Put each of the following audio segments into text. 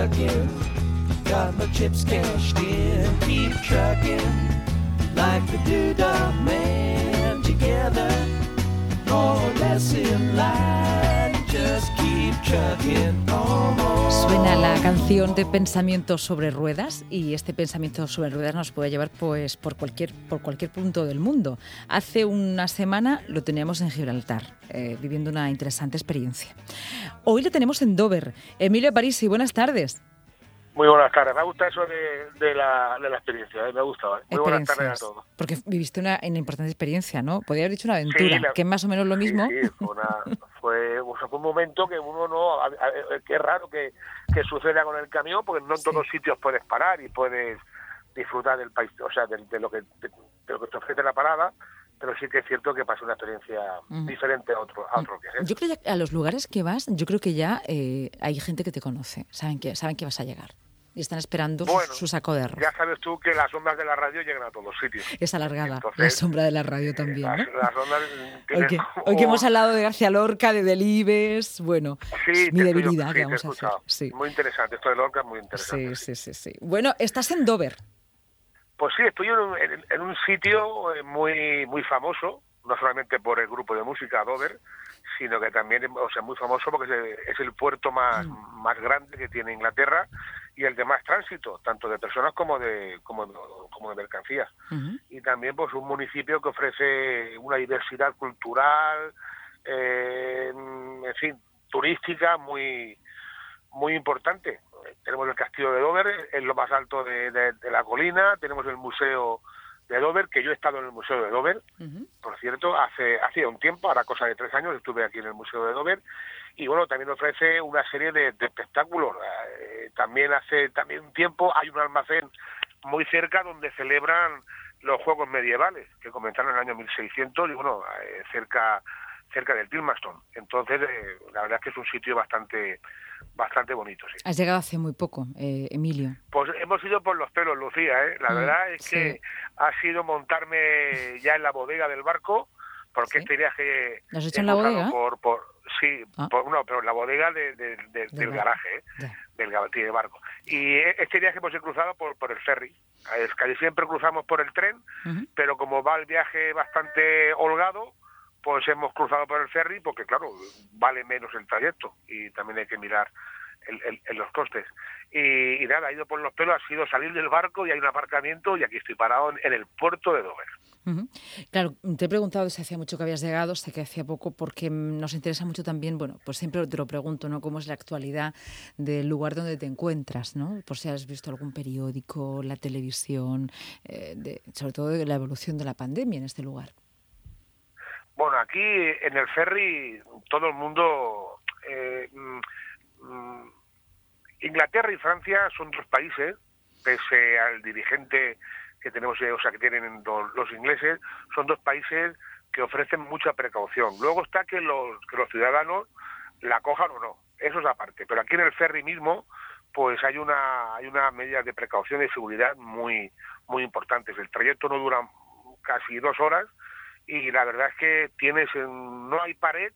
trucking. Got my chips cashed in. Keep trucking like the doodah man together. More or less in line. Just keep trucking on. La canción de Pensamiento sobre ruedas y este pensamiento sobre ruedas nos puede llevar pues por cualquier por cualquier punto del mundo. Hace una semana lo teníamos en Gibraltar, eh, viviendo una interesante experiencia. Hoy lo tenemos en Dover. Emilio Parisi, buenas tardes. Muy buenas tardes. Me gusta eso de, de, la, de la experiencia, eh, me gusta. ¿eh? Muy buenas tardes a todos. Porque viviste una, una importante experiencia, ¿no? Podría haber dicho una aventura, Sí, la- que es más o menos lo mismo. Sí, fue, una- fue, o sea, fue un momento que uno no. a- a- que es raro que, que suceda con el camión, porque no en todos sitios puedes parar y puedes disfrutar del país, o sea, de, de lo que de, lo que te ofrece la parada, pero sí que es cierto que pasa una experiencia Ujú. diferente a otro, a otro viaje. Yo creo que a los lugares que vas, yo creo que ya eh, hay gente que te conoce, saben que, saben que vas a llegar y están esperando su- Bueno, su, saco de arroz. Ya sabes tú que las ondas de la radio llegan a todos sitios. Es alargada la sombra de la radio también, Las, ¿no? las ondas Hoy que, como- hoy que hemos hablado de García Lorca, de Delibes, bueno, Sí, mi debilidad que vamos a hacer. Sí. Muy interesante, esto de Lorca es muy interesante. Sí, sí, sí, sí. Bueno, estás en Dover. Pues sí, estoy en un, en- en un sitio eh, muy muy famoso, no solamente por el grupo de música Dover, sino que también o sea, muy famoso porque es el, puerto más, Mm. más grande que tiene Inglaterra y el de más tránsito, tanto de personas como de, como, como de mercancías. Y también pues un municipio que ofrece una diversidad cultural, eh, en fin, turística muy muy importante. Tenemos el castillo de Dover, es lo más alto de, de- de la colina, tenemos el museo de Dover, que yo he estado en el museo de Dover, por cierto, hace hacía un tiempo, ahora cosa de tres años, estuve aquí en el Museo de Dover y bueno, también ofrece una serie de, de espectáculos. Eh, también hace también un tiempo hay un almacén muy cerca donde celebran los Juegos Medievales, que comenzaron en el año 1600 y bueno, eh, cerca cerca del Tilmaston. Entonces, eh, la verdad es que es un sitio bastante bastante bonito, sí. Has llegado hace muy poco, eh, Emilio. Pues hemos ido por los pelos, Lucía, ¿eh? La Mm, verdad es sí. que ha sido montarme ya en la bodega del barco, porque Sí. este viaje... ¿Lo has hecho he en la bodega? Por, por, sí, Ah. por, no, pero en la bodega de- de- de- Del garaje, ¿eh? Del, ga- sí, del barco. Y eh, este viaje hemos cruzado por, por el ferry. Es casi siempre cruzamos por el tren, pero como va el viaje bastante holgado, pues hemos cruzado por el ferry porque, claro, vale menos el trayecto y también hay que mirar el- el- los costes. Y, y nada, ha ido por los pelos, ha sido salir del barco y hay un aparcamiento y aquí estoy parado en, el puerto de Dover. Claro, te he preguntado si hacía mucho que habías llegado, sé que hacía poco, porque nos interesa mucho también, bueno, pues siempre te lo pregunto, ¿no? ¿Cómo es la actualidad del lugar donde te encuentras, ¿no? Por si has visto algún periódico, la televisión, eh, de- sobre todo de la evolución de la pandemia en este lugar. Bueno, aquí en el ferry todo el mundo... eh, mm, mm, Inglaterra y Francia son dos países, pese al dirigente que tenemos, eh, o sea, que tienen los, ingleses, son dos países que ofrecen mucha precaución. Luego está que los, que los ciudadanos la cojan o no, eso es aparte. Pero aquí en el ferry mismo, pues hay una hay una medida de precaución y de seguridad muy muy importantes. El trayecto no dura casi dos horas y la verdad es que tienes en- no hay pared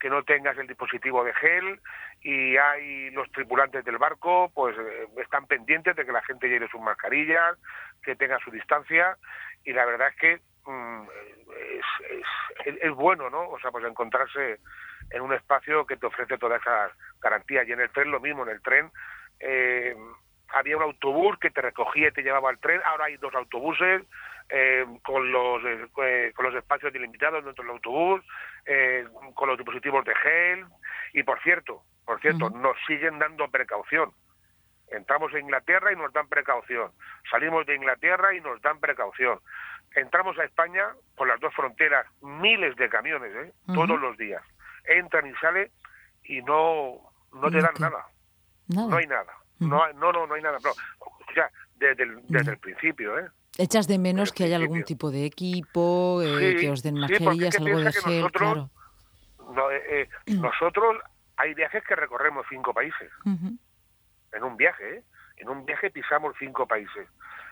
que no tengas el dispositivo de gel y hay los tripulantes del barco pues eh, están pendientes de que la gente lleve sus mascarillas, que tenga su distancia y la verdad es que mm, es- es bueno, ¿no? O sea, pues encontrarse en un espacio que te ofrece todas esas garantías y en el tren lo mismo, en el tren eh, había un autobús que te recogía y te llevaba al tren, ahora hay dos autobuses eh, con los eh, eh, con los espacios delimitados dentro del autobús, eh, con los dispositivos de gel y por cierto, por cierto, nos siguen dando precaución. Entramos a Inglaterra y nos dan precaución. Salimos de Inglaterra y nos dan precaución. Entramos a España por las dos fronteras, miles de camiones, ¿eh? Todos los días. Entran y salen y no no te ¿Y dan nada. Nada. No hay nada. Ujú. No, hay- no, no, no hay nada. Pero, o sea, desde el, desde el principio, ¿eh? ¿Echas de menos que haya algún tipo de equipo, eh, Sí, que os den mascarillas, algo de gel? nosotros- Claro. No, eh, eh, nosotros hay viajes que recorremos cinco países. En un viaje, ¿eh? En un viaje pisamos cinco países.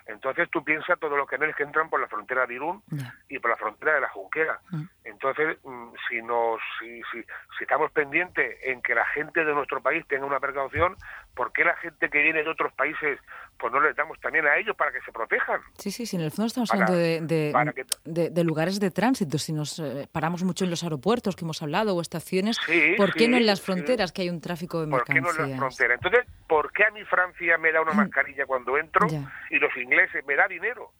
Entonces tú piensas todos los canales que entran por la frontera de Irún y por la frontera de la Junquera. Mm. Entonces, mm, si nos si, si, si, estamos pendientes en que la gente de nuestro país tenga una precaución, ¿por qué la gente que viene de otros países pues no les damos también a ellos para que se protejan? Sí, sí, sí en el fondo estamos hablando de, de, de, lugares de tránsito. Si nos eh, paramos mucho en los aeropuertos que hemos hablado o estaciones, ¿por qué no en las fronteras que hay un tráfico de mercancías? ¿Por qué no en las fronteras? Entonces, ¿por qué a mi Francia me da una mascarilla cuando entro y los ingleses me da dinero?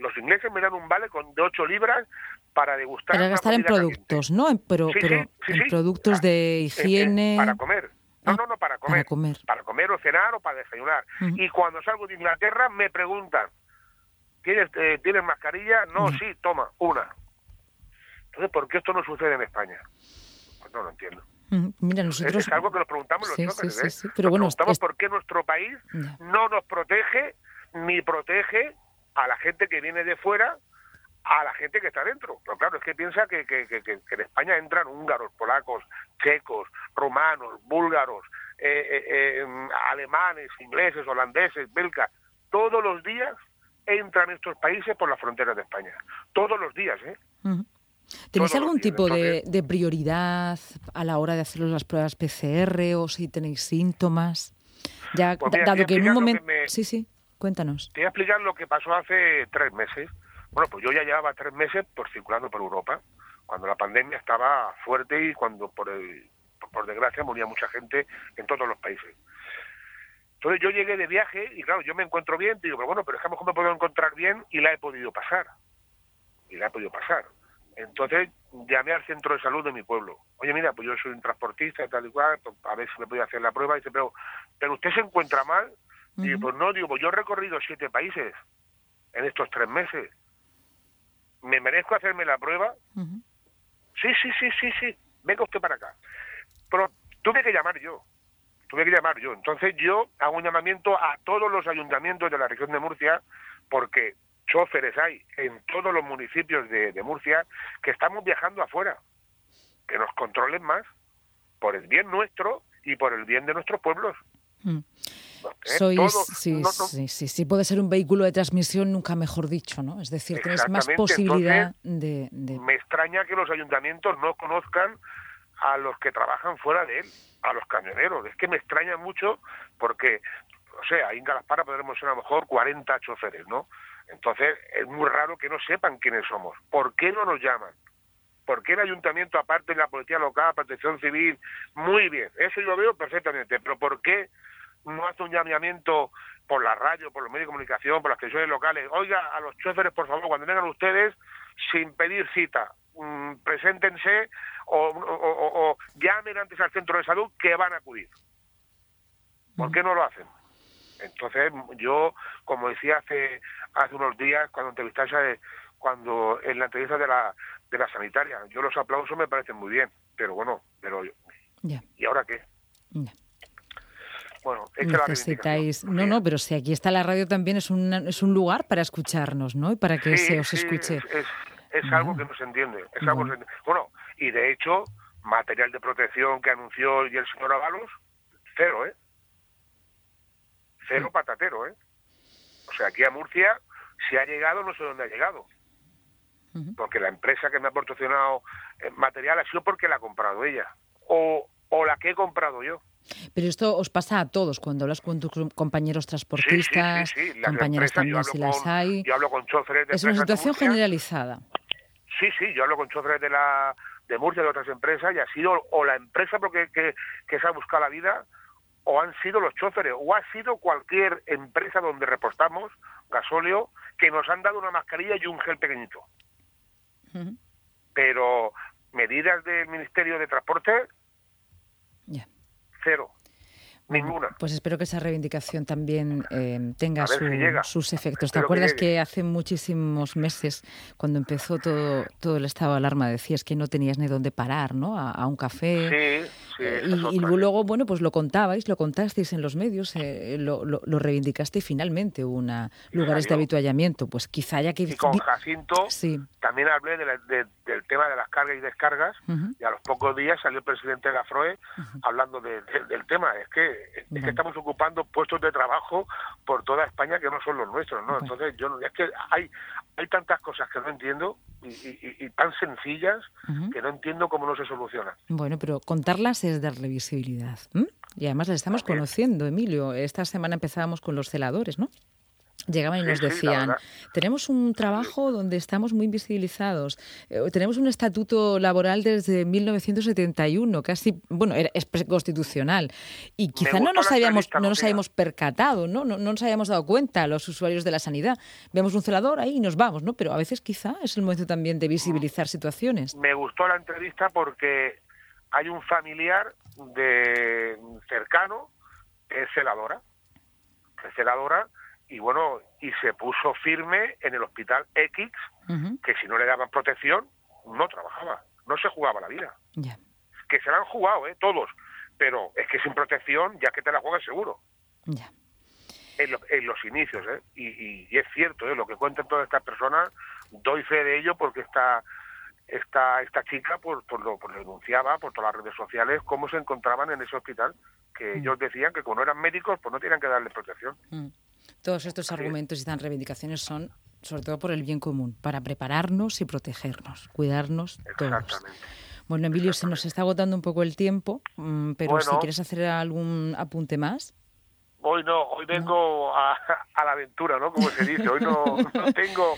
Los ingleses me dan un vale con de 8 libras para degustar. Para gastar en productos, ¿no? Pero, pero en productos de higiene. para comer. No, ah, no, no, para comer. Para comer. Para comer o cenar o para desayunar. Y cuando salgo de Inglaterra me preguntan, ¿tienes, eh, ¿tienes mascarilla? No, sí, toma, una. Entonces, ¿por qué esto no sucede en España? Pues no lo entiendo. Mira, nosotros... Es, algo que nos preguntamos los sí, sí, sí, ¿eh? Pero bueno, preguntamos por qué nuestro país no nos protege ni protege a la gente que viene de fuera a la gente que está dentro. Pero claro, es que piensa que, que, en España entran húngaros, polacos, checos, rumanos, búlgaros, eh, eh, eh, alemanes, ingleses, holandeses, belgas. Todos los días entran estos países por las fronteras de España. Todos los días, ¿eh? ¿Tenéis algún tipo de, prioridad a la hora de hacer las pruebas PCR o si tenéis síntomas? Ya, pues dado que en un momento... Sí, sí, cuéntanos. Te voy a explicar lo que pasó hace tres meses. Bueno, pues yo ya llevaba tres meses por circulando por Europa, cuando la pandemia estaba fuerte y cuando por, por desgracia moría mucha gente en todos los países. Entonces yo llegué de viaje y claro, yo me encuentro bien, digo, pero bueno, pero es que mejor me puedo encontrar bien y la he podido pasar. Y la he podido pasar. Entonces llamé al centro de salud de mi pueblo. Oye, mira, pues yo soy un transportista tal y cual, pues, a ver si me podía hacer la prueba. Dice, pero, pero usted se encuentra mal. Y pues no, digo, pues yo he recorrido siete países en estos tres meses. ¿me merezco hacerme la prueba? Sí, sí, sí, sí, sí, venga usted para acá. Pero tuve que llamar yo, tuve que llamar yo. Entonces yo hago un llamamiento a todos los ayuntamientos de la región de Murcia, porque choferes hay en todos los municipios de, Murcia que estamos viajando afuera, que nos controlen más por el bien nuestro y por el bien de nuestros pueblos. ¿Eh? Sois, sí, sí, sí, puede ser un vehículo de transmisión, nunca mejor dicho, ¿no? Es decir, tenéis más posibilidad de, Me extraña que los ayuntamientos no conozcan a los que trabajan fuera de él, a los camioneros. Es que me extraña mucho porque, o sea, ahí en Galaspara podremos ser a lo mejor 40 choferes, ¿no? Entonces, es muy raro que no sepan quiénes somos. ¿Por qué no nos llaman? ¿Por qué el ayuntamiento, aparte de la policía local, protección civil? Muy bien, eso yo lo veo perfectamente, pero ¿por qué no hace un llamamiento por la radio, por los medios de comunicación, por las televisiones locales, oiga a los choferes, por favor, cuando vengan ustedes, sin pedir cita, mm, preséntense o, llamen antes al centro de salud que van a acudir. ¿Por qué no lo hacen? Entonces, yo, como decía hace hace unos días, cuando entrevistaste, cuando en la entrevista de la, de la sanitaria, yo los aplausos me parecen muy bien, pero bueno, pero ¿y ahora qué? Bueno, necesitáis. No, no, pero si aquí está la radio también es un, es un lugar para escucharnos, ¿no? Y para que se os escuche. Es, es, algo que no se entiende. Es algo bueno. y de hecho, material de protección que anunció y el señor Avalos, cero, ¿eh? Cero patatero, ¿eh? O sea, aquí a Murcia, si ha llegado, no sé dónde ha llegado. Porque la empresa que me ha proporcionado eh, material ha sido porque la ha comprado ella. O, o la que he comprado yo. Pero esto os pasa a todos cuando hablas con tus compañeros transportistas, compañeras también si las hay. Yo hablo con choferes de Es una situación generalizada. Sí, sí, yo hablo con choferes de la de Murcia de otras empresas y ha sido o la empresa porque que, que se ha buscado la vida o han sido los choferes o ha sido cualquier empresa donde repostamos gasóleo que nos han dado una mascarilla y un gel pequeñito. Pero medidas del Ministerio de Transporte cero. Ninguna. Pues espero que esa reivindicación también eh, tenga sus efectos. ¿Te acuerdas que, hace muchísimos meses, cuando empezó todo, todo el estado de alarma, decías que no tenías ni dónde parar, ¿no? A, un café. Sí, sí, eh, y, luego, bueno, pues lo contabais, lo contasteis en los medios, eh, lo, lo, reivindicaste y finalmente hubo una, lugares de habituallamiento. Pues quizá haya que... Y con Jacinto también hablé del tema de las cargas y descargas y a los pocos días salió el presidente de la FROE hablando del tema. Es que es que estamos ocupando puestos de trabajo por toda España que no son los nuestros, ¿no? Entonces, yo es que hay hay tantas cosas que no entiendo y, tan sencillas que no entiendo cómo no se solucionan. Bueno, pero contarlas es darle visibilidad. Y además las estamos conociendo, Emilio. Esta semana empezábamos con los celadores, ¿no? Llegaban y nos decían, tenemos un trabajo donde estamos muy invisibilizados, eh, tenemos un estatuto laboral desde 1971, casi, bueno, es constitucional, y quizá no nos, habíamos, no nos habíamos percatado, ¿no? ¿no? No nos habíamos dado cuenta los usuarios de la sanidad. Vemos un celador ahí y nos vamos, ¿no? Pero a veces quizá es el momento también de visibilizar situaciones. Me gustó la entrevista porque hay un familiar de cercano que es celadora, es celadora, y bueno, y se puso firme en el hospital X, que si no le daban protección, no trabajaba, no se jugaba la vida. Que se la han jugado, ¿eh? Todos, pero es que sin protección, ya que te la juegas seguro. En, los inicios, ¿eh? Y, es cierto, ¿eh? Lo que cuentan todas estas personas, doy fe de ello porque esta, esta, esta chica por, por, lo, por denunciaba por todas las redes sociales cómo se encontraban en ese hospital, que mm. ellos decían que como no eran médicos, pues no tenían que darle protección. Mm. Todos estos argumentos y estas reivindicaciones son sobre todo por el bien común, para prepararnos y protegernos, cuidarnos todos. Bueno, Emilio, se nos está agotando un poco el tiempo, mm, pero si quieres hacer algún apunte más. Hoy no, hoy vengo a, la aventura, ¿no? Como se dice, hoy no tengo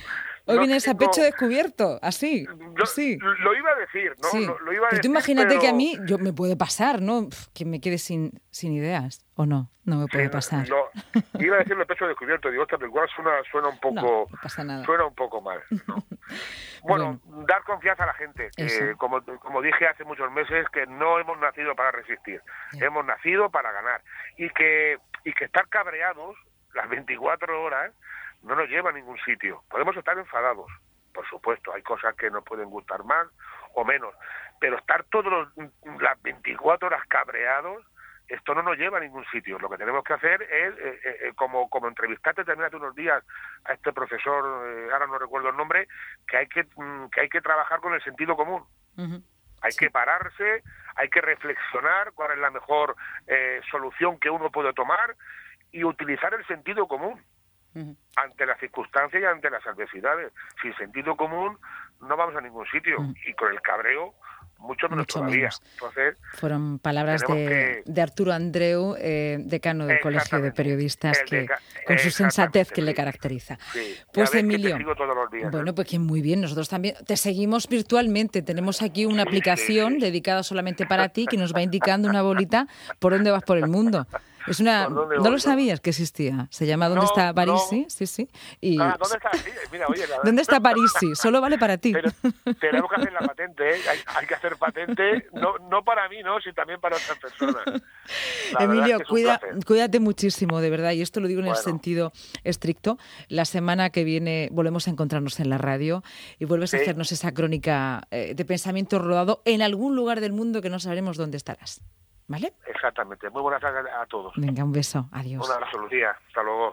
Hoy vienes a pecho descubierto, así. Lo, lo iba a decir, ¿no? Lo, iba a pero tú imagínate que a mí yo me puede pasar, ¿no? Que me quede sin, sin ideas, ¿o no? No me puede pasar. iba a decirlo pecho descubierto, digo, pero igual suena, suena un poco... Suena un poco mal. bueno, dar confianza a la gente. Que, como, como dije hace muchos meses, que no hemos nacido para resistir. Hemos nacido para ganar. Y que, y que estar cabreados las 24 horas no nos lleva a ningún sitio. Podemos estar enfadados, por supuesto, hay cosas que nos pueden gustar más o menos, pero estar todas las 24 horas cabreados, esto no nos lleva a ningún sitio. Lo que tenemos que hacer es, eh, eh, eh, como, como entrevistaste también hace unos días a este profesor, ahora no recuerdo el nombre, que hay que, mm, que, hay que trabajar con el sentido común. Hay que pararse, hay que reflexionar cuál es la mejor solución que uno puede tomar y utilizar el sentido común ante las circunstancias y ante las adversidades. Sin sentido común no vamos a ningún sitio y con el cabreo mucho menos todavía. Entonces, Fueron palabras de, de, Arturo Andreu, eh, decano del Colegio de Periodistas, que, con su sensatez que le caracteriza. Pues Emilio, ¿eh? bueno, pues que muy bien, nosotros también te seguimos virtualmente. Tenemos aquí una aplicación dedicada solamente para ti que nos va indicando una bolita por dónde vas por el mundo. Es una, no lo sabías que existía. Se llama ¿Dónde está Parisi? Sí, sí. Y, ah, ¿Dónde está? Mira, oye, ¿Dónde está Parisi? Solo vale para ti. tenemos que hacer la patente, ¿eh? hay, que hacer patente, no, no para mí, ¿no? sino también para otras personas. Emilio, cuida, cuídate muchísimo, de verdad, y esto lo digo en el sentido estricto. La semana que viene volvemos a encontrarnos en la radio y vuelves a hacernos esa crónica eh, de pensamiento rodado en algún lugar del mundo que no sabremos dónde estarás. ¿Vale? Exactamente. Muy buenas tardes a todos. Venga, un beso. Adiós. Un abrazo, Lucía. Hasta luego.